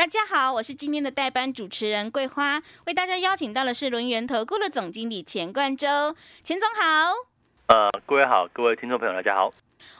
大家好，我是今天的代班主持人桂花，为大家邀请到的是轮源投顾的总经理钱冠洲，钱总好。呃，各位好，各位听众朋友，大家好。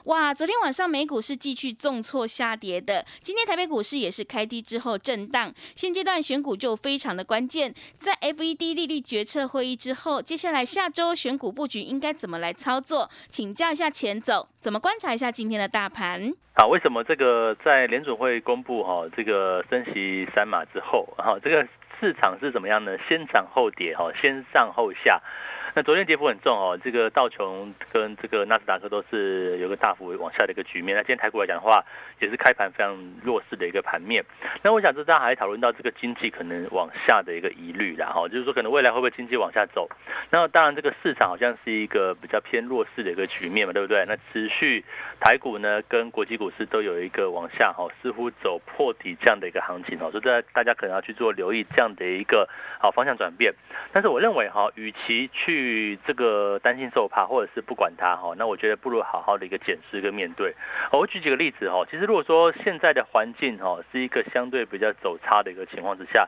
哇，昨天晚上美股是继续重挫下跌的，今天台北股市也是开低之后震荡。现阶段选股就非常的关键，在 FED 利率决策会议之后，接下来下周选股布局应该怎么来操作？请教一下钱总，怎么观察一下今天的大盘？好，为什么这个在联准会公布哈这个升息三码之后，哈这个市场是怎么样呢？先涨后跌，哈先上后下。那昨天跌幅很重哦，这个道琼跟这个纳斯达克都是有个大幅往下的一个局面。那今天台股来讲的话，也是开盘非常弱势的一个盘面。那我想这大家还讨论到这个经济可能往下的一个疑虑啦，哈，就是说可能未来会不会经济往下走？那当然这个市场好像是一个比较偏弱势的一个局面嘛，对不对？那持续台股呢跟国际股市都有一个往下哈，似乎走破底这样的一个行情哦，所以大大家可能要去做留意这样的一个好方向转变。但是我认为哈，与其去去这个担心受怕，或者是不管它哈，那我觉得不如好好的一个检视跟面对。我举几个例子哈，其实如果说现在的环境哈是一个相对比较走差的一个情况之下，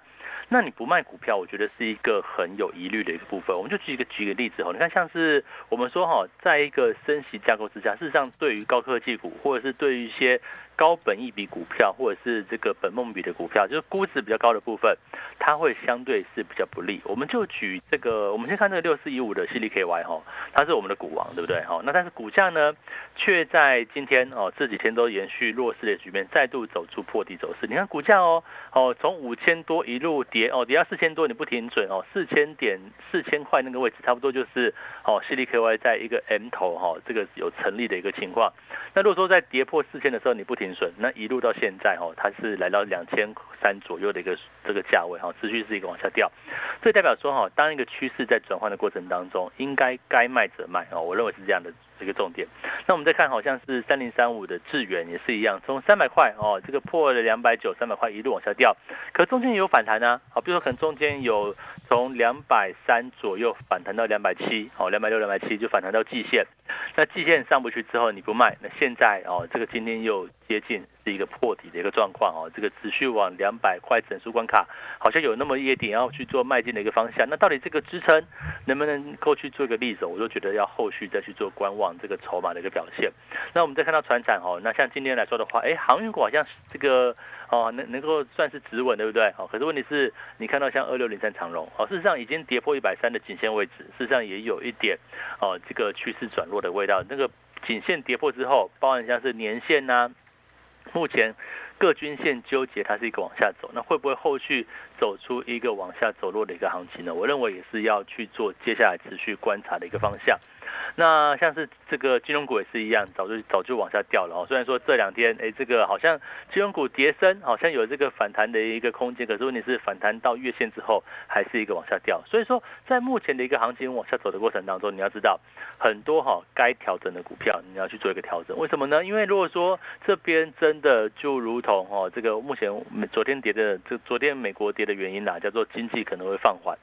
那你不卖股票，我觉得是一个很有疑虑的一个部分。我们就举一个举个例子哈，你看像是我们说哈，在一个升息架构之下，事实上对于高科技股或者是对于一些高本益比股票，或者是这个本梦比的股票，就是估值比较高的部分，它会相对是比较不利。我们就举这个，我们先看这个六四一五的 C D K Y 哈，它是我们的股王，对不对？哈，那但是股价呢，却在今天哦这几天都延续弱势的局面，再度走出破底走势。你看股价哦，哦从五千多一路跌哦，跌到四千多你不停准哦，四千点四千块那个位置，差不多就是哦 C D K Y 在一个 M 头哈，这个有成立的一个情况。那如果说在跌破四千的时候你不停那一路到现在哦，它是来到两千三左右的一个这个价位哈，持续是一个往下掉，这代表说哈，当一个趋势在转换的过程当中，应该该卖则卖哦，我认为是这样的一个重点。那我们再看，好像是三零三五的智远也是一样，从三百块哦，这个破了两百九，三百块一路往下掉，可中间有反弹呢，好，比如说可能中间有从两百三左右反弹到两百七，哦，两百六、两百七就反弹到季线。那季线上不去之后你不卖，那现在哦，这个今天又接近是一个破底的一个状况哦，这个持续往两百块整数关卡，好像有那么一点要去做迈进的一个方向。那到底这个支撑能不能够去做一个例子？我就觉得要后续再去做观望这个筹码的一个表现。那我们再看到船产哦，那像今天来说的话，哎，航运股好像这个哦能能够算是止稳，对不对？哦，可是问题是你看到像二六零三长荣哦，事实上已经跌破一百三的颈线位置，事实上也有一点哦这个趋势转弱的味道。那个颈线跌破之后，包含像是年线呐，目前各均线纠结，它是一个往下走，那会不会后续走出一个往下走弱的一个行情呢？我认为也是要去做接下来持续观察的一个方向。那像是这个金融股也是一样，早就早就往下掉了哦。虽然说这两天，哎，这个好像金融股跌升，好像有这个反弹的一个空间，可是问题是反弹到月线之后，还是一个往下掉。所以说，在目前的一个行情往下走的过程当中，你要知道很多哈该调整的股票，你要去做一个调整。为什么呢？因为如果说这边真的就如同哦，这个目前昨天跌的，这昨天美国跌的原因啦，叫做经济可能会放缓。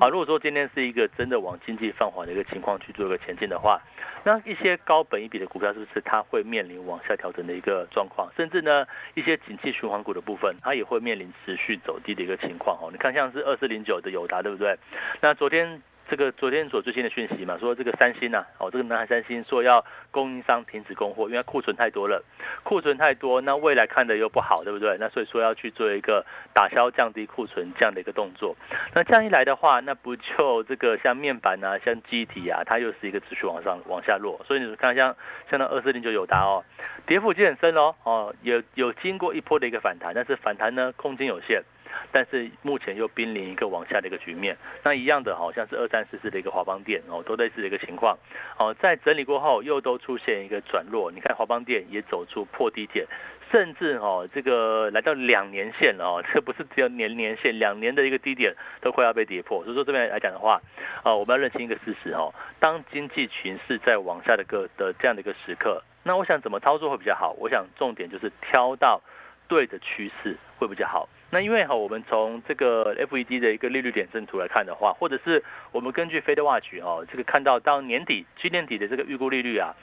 好，如果说今天是一个真的往经济放缓的一个情况去做一个前进的。话，那一些高本一比的股票是不是它会面临往下调整的一个状况？甚至呢，一些景气循环股的部分，它也会面临持续走低的一个情况哦。你看，像是二四零九的友达，对不对？那昨天。这个昨天所最新的讯息嘛，说这个三星呐，哦，这个南海三星说要供应商停止供货，因为库存太多了，库存太多，那未来看的又不好，对不对？那所以说要去做一个打消、降低库存这样的一个动作。那这样一来的话，那不就这个像面板啊、像机体啊，它又是一个持续往上、往下落。所以你看像像那二四零九友达哦，跌幅已经很深哦，哦，有有经过一波的一个反弹，但是反弹呢空间有限。但是目前又濒临一个往下的一个局面，那一样的好像是二三四四的一个华邦电哦，都类似的一个情况哦，在整理过后又都出现一个转弱，你看华邦电也走出破低点，甚至哦这个来到两年线了哦，这不是只有年年线，两年的一个低点都快要被跌破，所以说这边来讲的话，啊我们要认清一个事实哦，当经济群势在往下的个的这样的一个时刻，那我想怎么操作会比较好？我想重点就是挑到。对的趋势会比较好。那因为哈，我们从这个 FED 的一个利率点阵图来看的话，或者是我们根据 Fed Watch 哦，这个看到到年底、今年底的这个预估利率啊，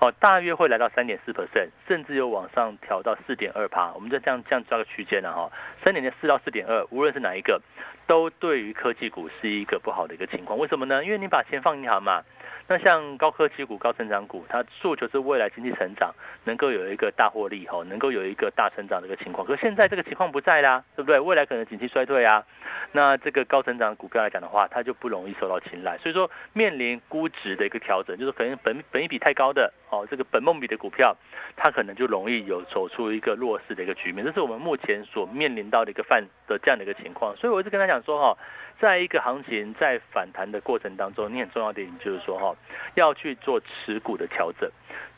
哦，大约会来到三点四 percent，甚至有往上调到四点二趴。我们就这样这样抓个区间了哈，三点四到四点二，无论是哪一个，都对于科技股是一个不好的一个情况。为什么呢？因为你把钱放银行嘛。那像高科技股、高成长股，它诉求是未来经济成长能够有一个大获利哈，能够有一个大成长的一个情况。可现在这个情况不在啦，对不对？未来可能景气衰退啊，那这个高成长股票来讲的话，它就不容易受到青睐。所以说，面临估值的一个调整，就是可能本本一比太高的哦，这个本梦比的股票，它可能就容易有走出一个弱势的一个局面。这是我们目前所面临到的一个范的这样的一个情况。所以我一直跟他讲说哈。在一个行情在反弹的过程当中，你很重要的一点就是说哈，要去做持股的调整，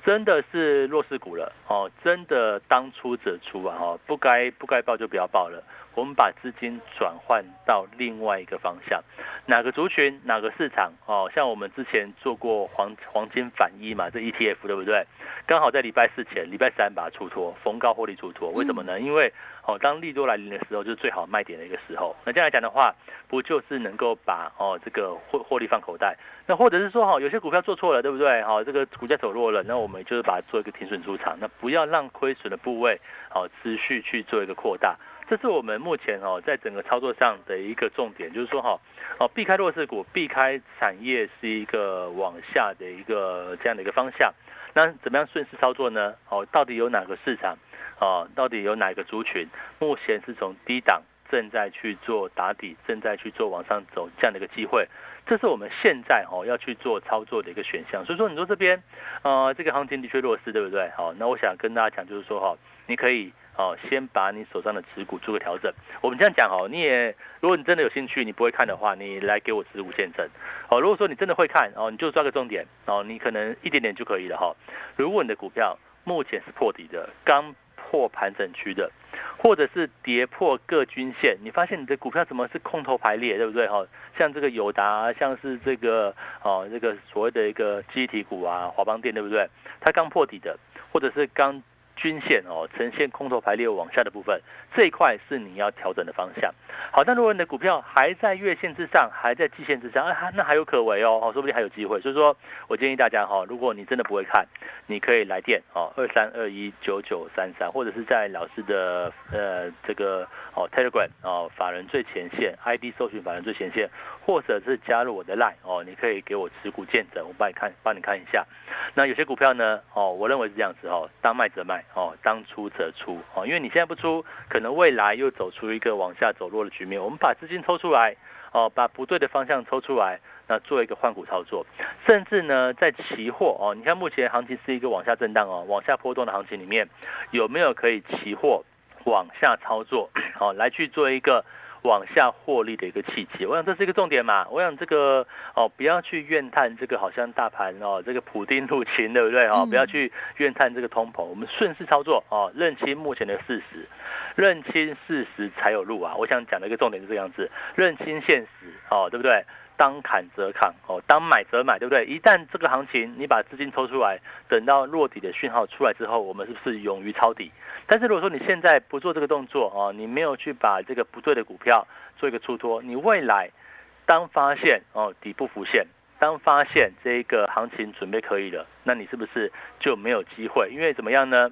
真的是弱势股了哦，真的当出者出啊哦，不该不该报就不要报了。我们把资金转换到另外一个方向，哪个族群哪个市场哦，像我们之前做过黄黄金反一嘛，这 ETF 对不对？刚好在礼拜四前，礼拜三把它出脱，逢高获利出脱，为什么呢？因为哦，当利多来临的时候，就是最好卖点的一个时候。那这样来讲的话，不就是能够把哦这个获获利放口袋？那或者是说哈，有些股票做错了，对不对？哈，这个股价走弱了，那我们就是把它做一个停损出场，那不要让亏损的部位哦持续去做一个扩大。这是我们目前哦在整个操作上的一个重点，就是说哈哦避开弱势股，避开产业是一个往下的一个这样的一个方向。那怎么样顺势操作呢？哦，到底有哪个市场？哦，到底有哪个族群目前是从低档正在去做打底，正在去做往上走这样的一个机会，这是我们现在哦要去做操作的一个选项。所以说，你说这边呃这个行情的确弱势，对不对？好，那我想跟大家讲，就是说哈，你可以哦先把你手上的持股做个调整。我们这样讲哦，你也如果你真的有兴趣，你不会看的话，你来给我持股见证。哦，如果说你真的会看哦，你就抓个重点哦，你可能一点点就可以了哈。如果你的股票目前是破底的，刚破盘整区的，或者是跌破各均线，你发现你的股票怎么是空头排列，对不对哈？像这个友达，像是这个哦，这个所谓的一个机体股啊，华邦电，对不对？它刚破底的，或者是刚。均线哦，呈现空头排列往下的部分，这一块是你要调整的方向。好，但如果你的股票还在月线之上，还在季线之上，啊，那还有可为哦，哦，说不定还有机会。所以说我建议大家哈，如果你真的不会看，你可以来电哦，二三二一九九三三，或者是在老师的呃这个哦 Telegram 哦法人最前线 ID 搜寻法人最前线，或者是加入我的 Line 哦，你可以给我持股见证，我帮你看，帮你看一下。那有些股票呢哦，我认为是这样子哦，当卖则卖。哦，当出则出哦，因为你现在不出，可能未来又走出一个往下走弱的局面。我们把资金抽出来，哦，把不对的方向抽出来，那做一个换股操作。甚至呢，在期货哦，你看目前行情是一个往下震荡哦，往下波动的行情里面，有没有可以期货往下操作？哦，来去做一个。往下获利的一个契机，我想这是一个重点嘛。我想这个哦，不要去怨叹这个好像大盘哦，这个普丁入侵，对不对哦？不要去怨叹这个通膨，我们顺势操作哦，认清目前的事实，认清事实才有路啊。我想讲的一个重点是这样子，认清现实哦，对不对？当砍则砍哦，当买则买，对不对？一旦这个行情你把资金抽出来，等到落底的讯号出来之后，我们是不是勇于抄底？但是如果说你现在不做这个动作哦，你没有去把这个不对的股票做一个出脱，你未来当发现哦底部浮现，当发现这一个行情准备可以了，那你是不是就没有机会？因为怎么样呢？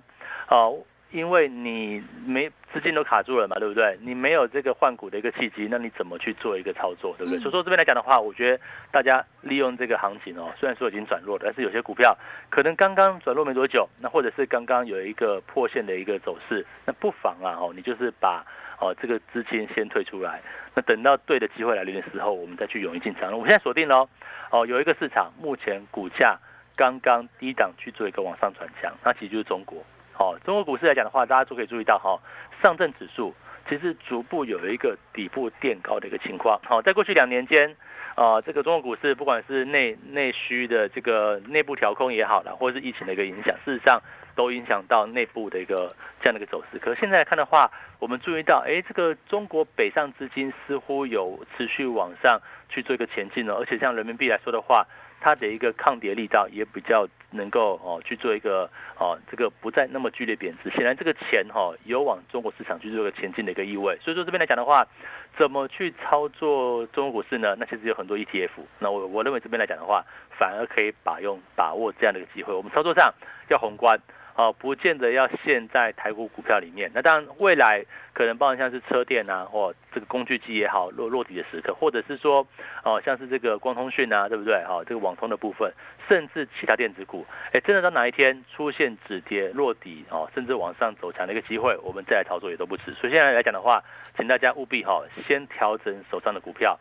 哦。因为你没资金都卡住了嘛，对不对？你没有这个换股的一个契机，那你怎么去做一个操作，对不对？所以说这边来讲的话，我觉得大家利用这个行情哦，虽然说已经转弱了，但是有些股票可能刚刚转弱没多久，那或者是刚刚有一个破线的一个走势，那不妨啊哦，你就是把哦这个资金先退出来，那等到对的机会来临的时候，我们再去勇于进场。我现在锁定喽，哦有一个市场目前股价刚刚低档去做一个往上转强，那其实就是中国。哦，中国股市来讲的话，大家都可以注意到哈，上证指数其实逐步有一个底部垫高的一个情况。好，在过去两年间，啊，这个中国股市不管是内内需的这个内部调控也好了，或者是疫情的一个影响，事实上都影响到内部的一个这样的一个走势。可现在来看的话，我们注意到，哎，这个中国北上资金似乎有持续往上去做一个前进了，而且像人民币来说的话，它的一个抗跌力道也比较能够哦去做一个哦这个不再那么剧烈贬值。显然这个钱哈有往中国市场去做一个前进的一个意味。所以说这边来讲的话，怎么去操作中国股市呢？那其实有很多 ETF。那我我认为这边来讲的话，反而可以把用把握这样的一个机会。我们操作上要宏观。哦，不见得要陷在台股股票里面。那当然，未来可能包含像是车电啊，或这个工具机也好，落落地的时刻，或者是说，哦，像是这个光通讯啊，对不对？哈，这个网通的部分，甚至其他电子股，哎，真的到哪一天出现止跌落底哦，甚至往上走强的一个机会，我们再来操作也都不迟。所以现在来讲的话，请大家务必哈，先调整手上的股票。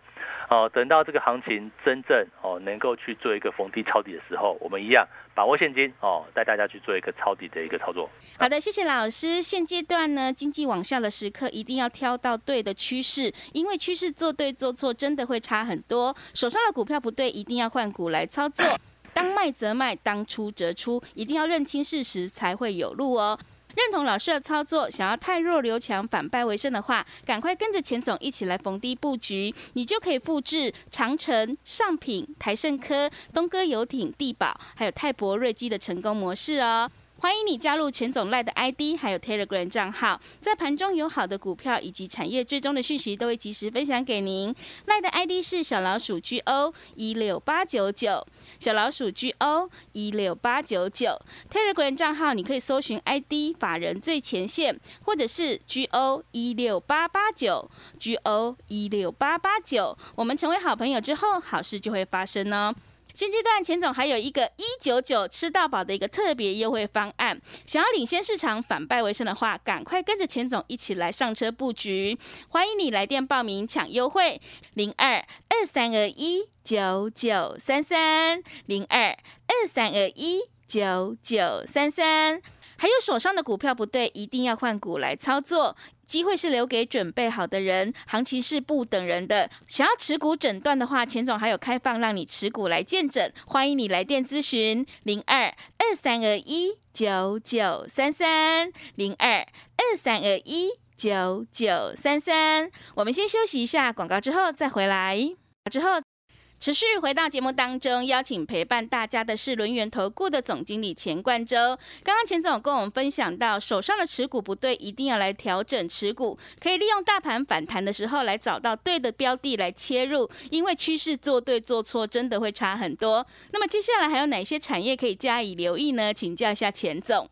哦，等到这个行情真正哦能够去做一个逢低抄底的时候，我们一样把握现金哦，带大家去做一个抄底的一个操作。好的，谢谢老师。现阶段呢，经济往下的时刻，一定要挑到对的趋势，因为趋势做对做错真的会差很多。手上的股票不对，一定要换股来操作。当卖则卖，当出则出，一定要认清事实才会有路哦。认同老师的操作，想要太弱留强、反败为胜的话，赶快跟着钱总一起来逢低布局，你就可以复制长城、上品、台盛科、东哥游艇、地宝，还有泰博瑞基的成功模式哦。欢迎你加入钱总赖的 ID，还有 Telegram 账号，在盘中有好的股票以及产业追踪的讯息，都会及时分享给您。赖的 ID 是小老鼠 GO 一六八九九，小老鼠 GO 一六八九九。Telegram 账号你可以搜寻 ID 法人最前线，或者是 GO 一六八八九，GO 一六八八九。我们成为好朋友之后，好事就会发生哦。现阶段，钱总还有一个一九九吃到饱的一个特别优惠方案，想要领先市场、反败为胜的话，赶快跟着钱总一起来上车布局。欢迎你来电报名抢优惠，零二二三二一九九三三零二二三二一九九三三。还有手上的股票不对，一定要换股来操作。机会是留给准备好的人，行情是不等人的。想要持股诊断的话，钱总还有开放让你持股来见诊，欢迎你来电咨询零二二三二一九九三三零二二三二一九九三三。我们先休息一下广告，之后再回来。之后。持续回到节目当中，邀请陪伴大家的是轮源投顾的总经理钱冠洲。刚刚钱总跟我们分享到，手上的持股不对，一定要来调整持股，可以利用大盘反弹的时候来找到对的标的来切入，因为趋势做对做错真的会差很多。那么接下来还有哪些产业可以加以留意呢？请教一下钱总。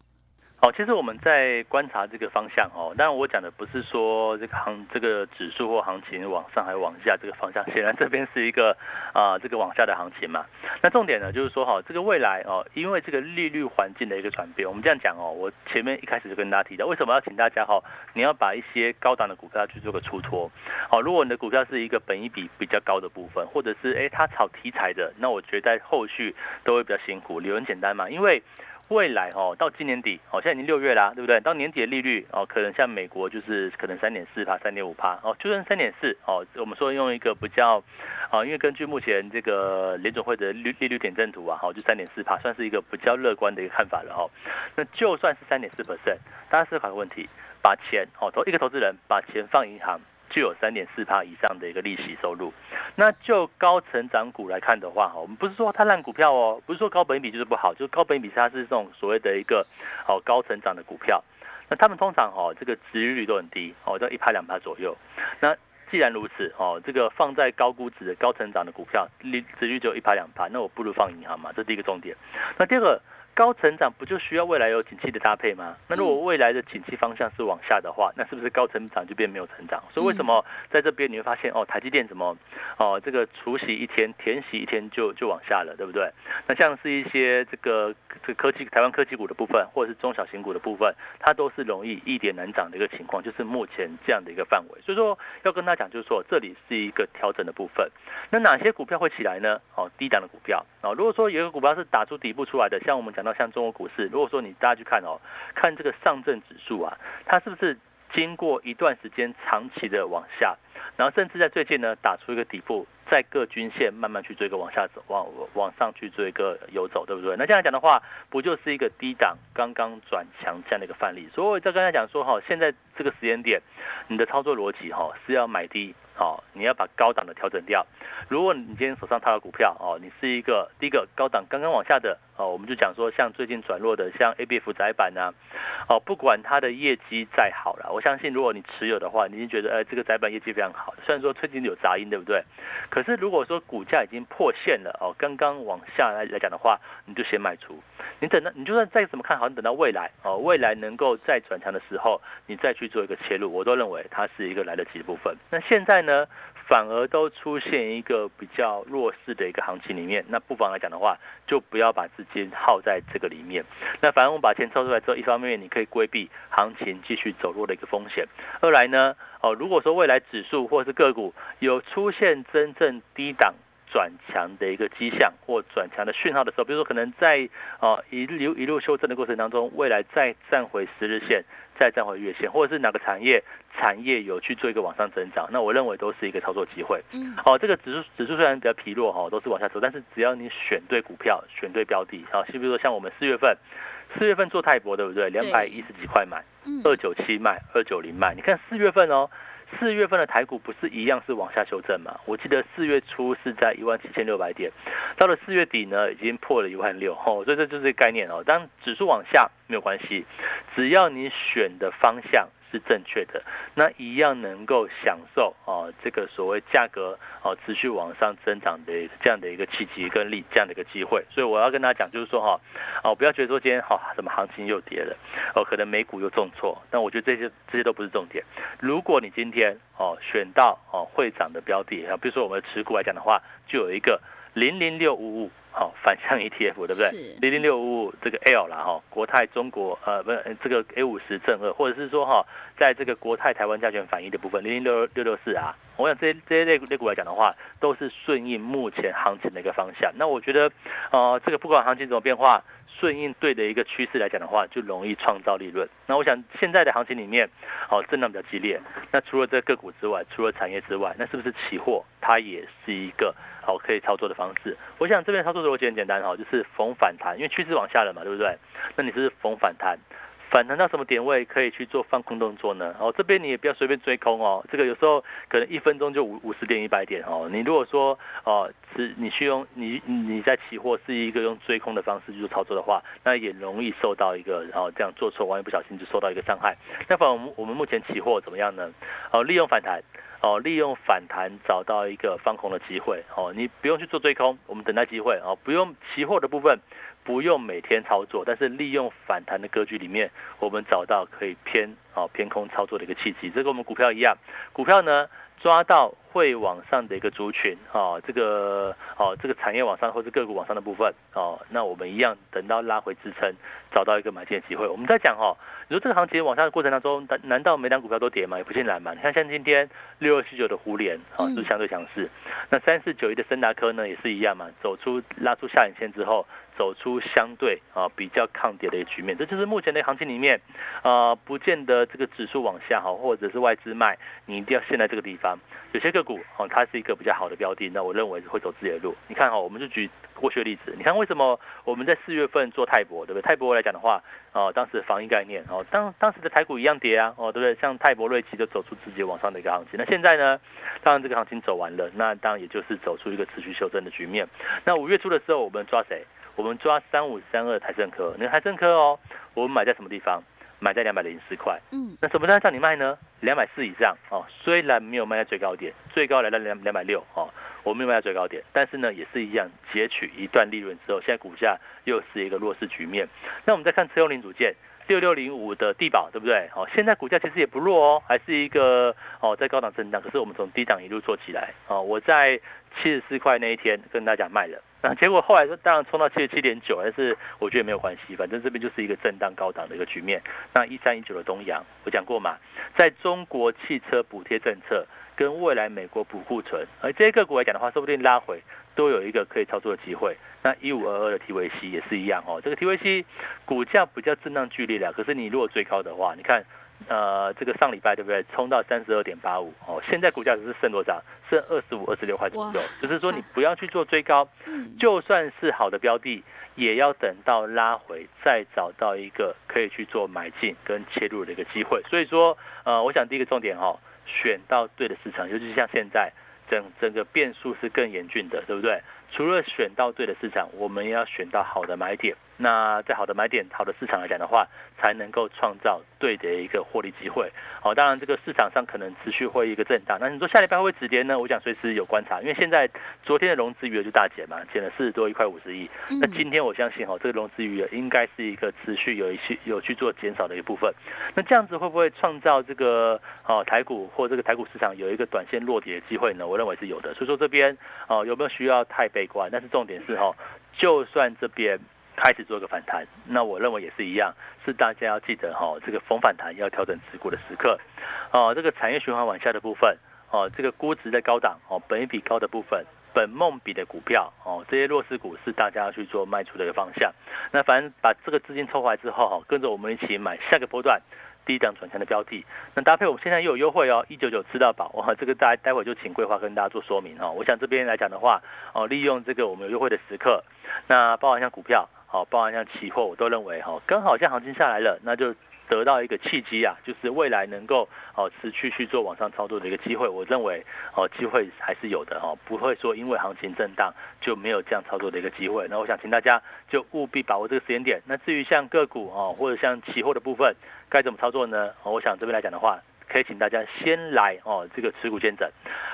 好，其实我们在观察这个方向哦，当然我讲的不是说这个行这个指数或行情往上还往下这个方向，显然这边是一个 啊这个往下的行情嘛。那重点呢就是说哈，这个未来哦，因为这个利率环境的一个转变，我们这样讲哦，我前面一开始就跟大家提到，为什么要请大家哈，你要把一些高档的股票去做个出脱。好，如果你的股票是一个本一比比较高的部分，或者是哎它炒题材的，那我觉得在后续都会比较辛苦。理由很简单嘛，因为未来哦，到今年底哦，现在已经六月啦，对不对？到年底的利率哦，可能像美国就是可能三点四帕、三点五帕哦，就算三点四哦，我们说用一个比较啊，因为根据目前这个联总会的利利率点阵图啊，好，就三点四帕，算是一个比较乐观的一个看法了哦。那就算是三点四 percent，大家思考个问题，把钱哦投一个投资人把钱放银行。就有三点四帕以上的一个利息收入，那就高成长股来看的话，哈，我们不是说它烂股票哦，不是说高本比就是不好，就是高本比它是这种所谓的一个哦高成长的股票，那他们通常哦这个值率都很低哦，在一趴两趴左右。那既然如此哦，这个放在高估值的高成长的股票，利值率只有一趴两趴，那我不如放银行嘛，这是第一个重点。那第二个。高成长不就需要未来有景气的搭配吗？那如果未来的景气方向是往下的话，那是不是高成长就变没有成长？所以为什么在这边你会发现哦，台积电怎么哦这个除夕一天填息一天就就往下了，对不对？那像是一些这个这个科技台湾科技股的部分，或者是中小型股的部分，它都是容易一点难涨的一个情况，就是目前这样的一个范围。所以说要跟他讲，就是说这里是一个调整的部分。那哪些股票会起来呢？哦，低档的股票哦。如果说有一个股票是打出底部出来的，像我们讲。像中国股市，如果说你大家去看哦，看这个上证指数啊，它是不是经过一段时间长期的往下，然后甚至在最近呢打出一个底部在各均线慢慢去做一个往下走，往往上去做一个游走，对不对？那这样讲的话，不就是一个低档刚刚转强这样的一个范例？所以我在刚才讲说哈，现在这个时间点，你的操作逻辑哈是要买低。哦，你要把高档的调整掉。如果你今天手上套的股票哦，你是一个第一个高档刚刚往下的哦，我们就讲说像最近转弱的像 A B F 窄板呐，哦，不管它的业绩再好了，我相信如果你持有的话，你已经觉得呃这个窄板业绩非常好。虽然说最近有杂音，对不对？可是如果说股价已经破线了哦，刚刚往下来来讲的话，你就先卖出。你等到你就算再怎么看好，你等到未来哦，未来能够再转强的时候，你再去做一个切入，我都认为它是一个来得及的部分。那现在呢，反而都出现一个比较弱势的一个行情里面，那不妨来讲的话，就不要把资金耗在这个里面。那反正我们把钱抽出来之后，一方面你可以规避行情继续走弱的一个风险，二来呢，哦，如果说未来指数或是个股有出现真正低档。转强的一个迹象或转强的讯号的时候，比如说可能在哦一路一路修正的过程当中，未来再站回十日线，再站回月线，或者是哪个产业产业有去做一个往上增长，那我认为都是一个操作机会。嗯，哦，这个指数指数虽然比较疲弱哈，都是往下走，但是只要你选对股票，选对标的，好，比如说像我们四月份四月份做泰博，对不对？两百一十几块买，二九七卖，二九零卖，你看四月份哦。四月份的台股不是一样是往下修正嘛？我记得四月初是在一万七千六百点，到了四月底呢，已经破了一万六，吼，所以这就是概念哦。当指数往下没有关系，只要你选的方向。是正确的，那一样能够享受哦，这个所谓价格哦持续往上增长的这样的一个契机跟力，这样的一个机会。所以我要跟大家讲，就是说哈，哦不要觉得说今天哈什么行情又跌了，哦可能美股又重挫，但我觉得这些这些都不是重点。如果你今天哦选到哦会涨的标的，比如说我们持股来讲的话，就有一个零零六五五。好，反向 ETF 对不对？零零六五五这个 L 啦哈，国泰中国呃不是这个 A 五十正二，或者是说哈，在这个国泰台湾加权反应的部分零零六六六四啊，我想这些这些类类股来讲的话，都是顺应目前行情的一个方向。那我觉得呃这个不管行情怎么变化。顺应对的一个趋势来讲的话，就容易创造利润。那我想现在的行情里面，哦，震荡比较激烈。那除了这个股之外，除了产业之外，那是不是期货它也是一个好可以操作的方式？我想这边操作的逻辑很简单哈，就是逢反弹，因为趋势往下了嘛，对不对？那你是逢反弹。反弹到什么点位可以去做放空动作呢？哦，这边你也不要随便追空哦。这个有时候可能一分钟就五五十点、一百点哦。你如果说哦，是你去用你你在期货是一个用追空的方式去做操作的话，那也容易受到一个然后这样做错，万一不小心就受到一个伤害。那反我们我们目前期货怎么样呢？哦，利用反弹哦，利用反弹找到一个放空的机会哦。你不用去做追空，我们等待机会哦，不用期货的部分。不用每天操作，但是利用反弹的格局里面，我们找到可以偏啊偏空操作的一个契机。这跟我们股票一样，股票呢抓到会往上的一个族群啊，这个哦这个产业往上或是个股往上的部分哦，那我们一样等到拉回支撑，找到一个买进的机会。我们在讲哦，你说这个行情往上的过程当中，难难道每档股票都跌吗？也不尽然嘛。你看像今天六二七九的胡联啊，是相对强势。那三四九一的森达科呢，也是一样嘛，走出拉出下影线之后。走出相对啊比较抗跌的一个局面，这就是目前的行情里面，啊不见得这个指数往下哈，或者是外资卖，你一定要陷在这个地方。有些个股哦，它是一个比较好的标的，那我认为会走自己的路。你看哈，我们就举过去的例子，你看为什么我们在四月份做泰博，对不对？泰博来讲的话，哦，当时防疫概念哦，当当时的台股一样跌啊，哦，对不对？像泰博瑞奇就走出直接往上的一个行情。那现在呢，当然这个行情走完了，那当然也就是走出一个持续修正的局面。那五月初的时候，我们抓谁？我们抓三五三二台盛科，那台盛科哦，我们买在什么地方？买在两百零四块。嗯，那什么时候叫你卖呢？两百四以上哦，虽然没有卖在最高点，最高来到两两百六哦，我没有卖在最高点，但是呢，也是一样截取一段利润之后，现在股价又是一个弱势局面。那我们再看车用零组件。六六零五的地保对不对？哦，现在股价其实也不弱哦，还是一个哦在高档震荡。可是我们从低档一路做起来哦，我在七十四块那一天跟大家卖了，那结果后来当然冲到七十七点九，但是我觉得没有关系，反正这边就是一个震荡高档的一个局面。那一三一九的东阳，我讲过嘛，在中国汽车补贴政策跟未来美国补库存，而这些个股来讲的话，说不定拉回。都有一个可以操作的机会。那一五二二的 TVC 也是一样哦。这个 TVC 股价比较震荡剧烈了，可是你如果追高的话，你看呃，这个上礼拜对不对？冲到三十二点八五哦，现在股价只是剩多少？剩二十五、二十六块左右。就是说，你不要去做追高，就算是好的标的，也要等到拉回，再找到一个可以去做买进跟切入的一个机会。所以说，呃，我想第一个重点哦，选到对的市场，尤其像现在整整个变数是更严峻的，对不对？除了选到对的市场，我们也要选到好的买点。那在好的买点、好的市场来讲的话，才能够创造对的一个获利机会。好，当然这个市场上可能持续会一个震荡。那你说下礼拜会止跌呢？我想随时有观察，因为现在昨天的融资余额就大减嘛，减了四十多一块五十亿。那今天我相信哦，这个融资余额应该是一个持续有一些有去做减少的一部分。那这样子会不会创造这个哦台股或这个台股市场有一个短线落底的机会呢？我认为是有的。所以说这边哦有没有需要太悲观？但是重点是哈，就算这边。开始做一个反弹，那我认为也是一样，是大家要记得哈，这个逢反弹要调整持股的时刻，哦，这个产业循环往下的部分，哦，这个估值在高档，哦，本益比高的部分，本梦比的股票，哦，这些弱势股是大家要去做卖出的一个方向。那反正把这个资金抽回来之后，哈，跟着我们一起买下个波段低档转强的标的。那搭配我们现在又有优惠哦，一九九吃到饱，哇，这个待待会就请桂花跟大家做说明哈。我想这边来讲的话，哦，利用这个我们有优惠的时刻，那包含像股票。哦，包含像期货，我都认为哈，刚好像行情下来了，那就得到一个契机啊，就是未来能够哦持续去做往上操作的一个机会。我认为哦机会还是有的哈，不会说因为行情震荡就没有这样操作的一个机会。那我想请大家就务必把握这个时间点。那至于像个股哦，或者像期货的部分，该怎么操作呢？我想这边来讲的话，可以请大家先来哦这个持股见证。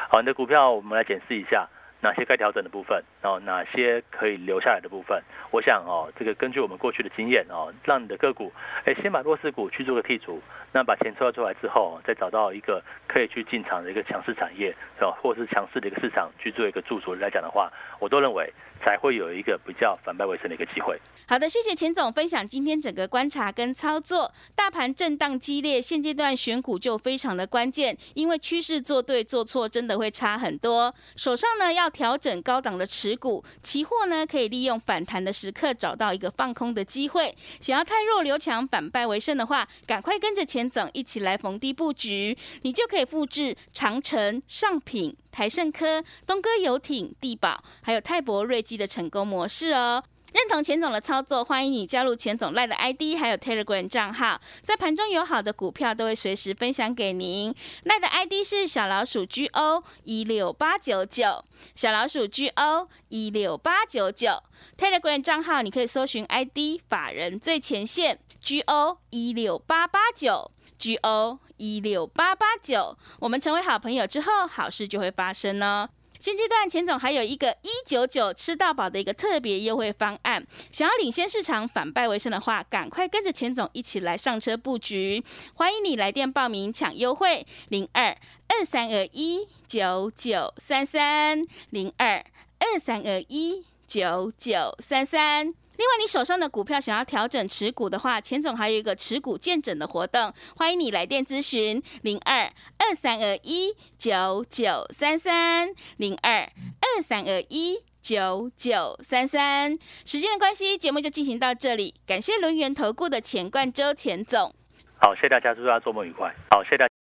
好，你的股票我们来检视一下。哪些该调整的部分，然后哪些可以留下来的部分，我想哦，这个根据我们过去的经验哦，让你的个股，哎，先把弱势股去做个剔除，那把钱抽出来之后，再找到一个可以去进场的一个强势产业，是吧？或是强势的一个市场去做一个驻足来讲的话，我都认为。才会有一个比较反败为胜的一个机会。好的，谢谢钱总分享今天整个观察跟操作。大盘震荡激烈，现阶段选股就非常的关键，因为趋势做对做错真的会差很多。手上呢要调整高档的持股，期货呢可以利用反弹的时刻找到一个放空的机会。想要太弱留强，反败为胜的话，赶快跟着钱总一起来逢低布局，你就可以复制长城、上品。台盛科、东哥游艇、地宝，还有泰博瑞基的成功模式哦。认同钱总的操作，欢迎你加入钱总赖的 ID，还有 Telegram 账号，在盘中有好的股票都会随时分享给您。赖的 ID 是小老鼠 GO 一六八九九，小老鼠 GO 一六八九九。Telegram 账号你可以搜寻 ID 法人最前线 GO 一六八八九 GO。一六八八九，我们成为好朋友之后，好事就会发生哦。现阶段钱总还有一个一九九吃到饱的一个特别优惠方案，想要领先市场、反败为胜的话，赶快跟着钱总一起来上车布局。欢迎你来电报名抢优惠，零二二三二一九九三三零二二三二一九九三三。另外，你手上的股票想要调整持股的话，钱总还有一个持股见证的活动，欢迎你来电咨询零二二三二一九九三三零二二三二一九九三三。时间的关系，节目就进行到这里，感谢轮圆投顾的钱冠洲钱总。好，谢谢大家，祝大家周末愉快。好，谢谢大家。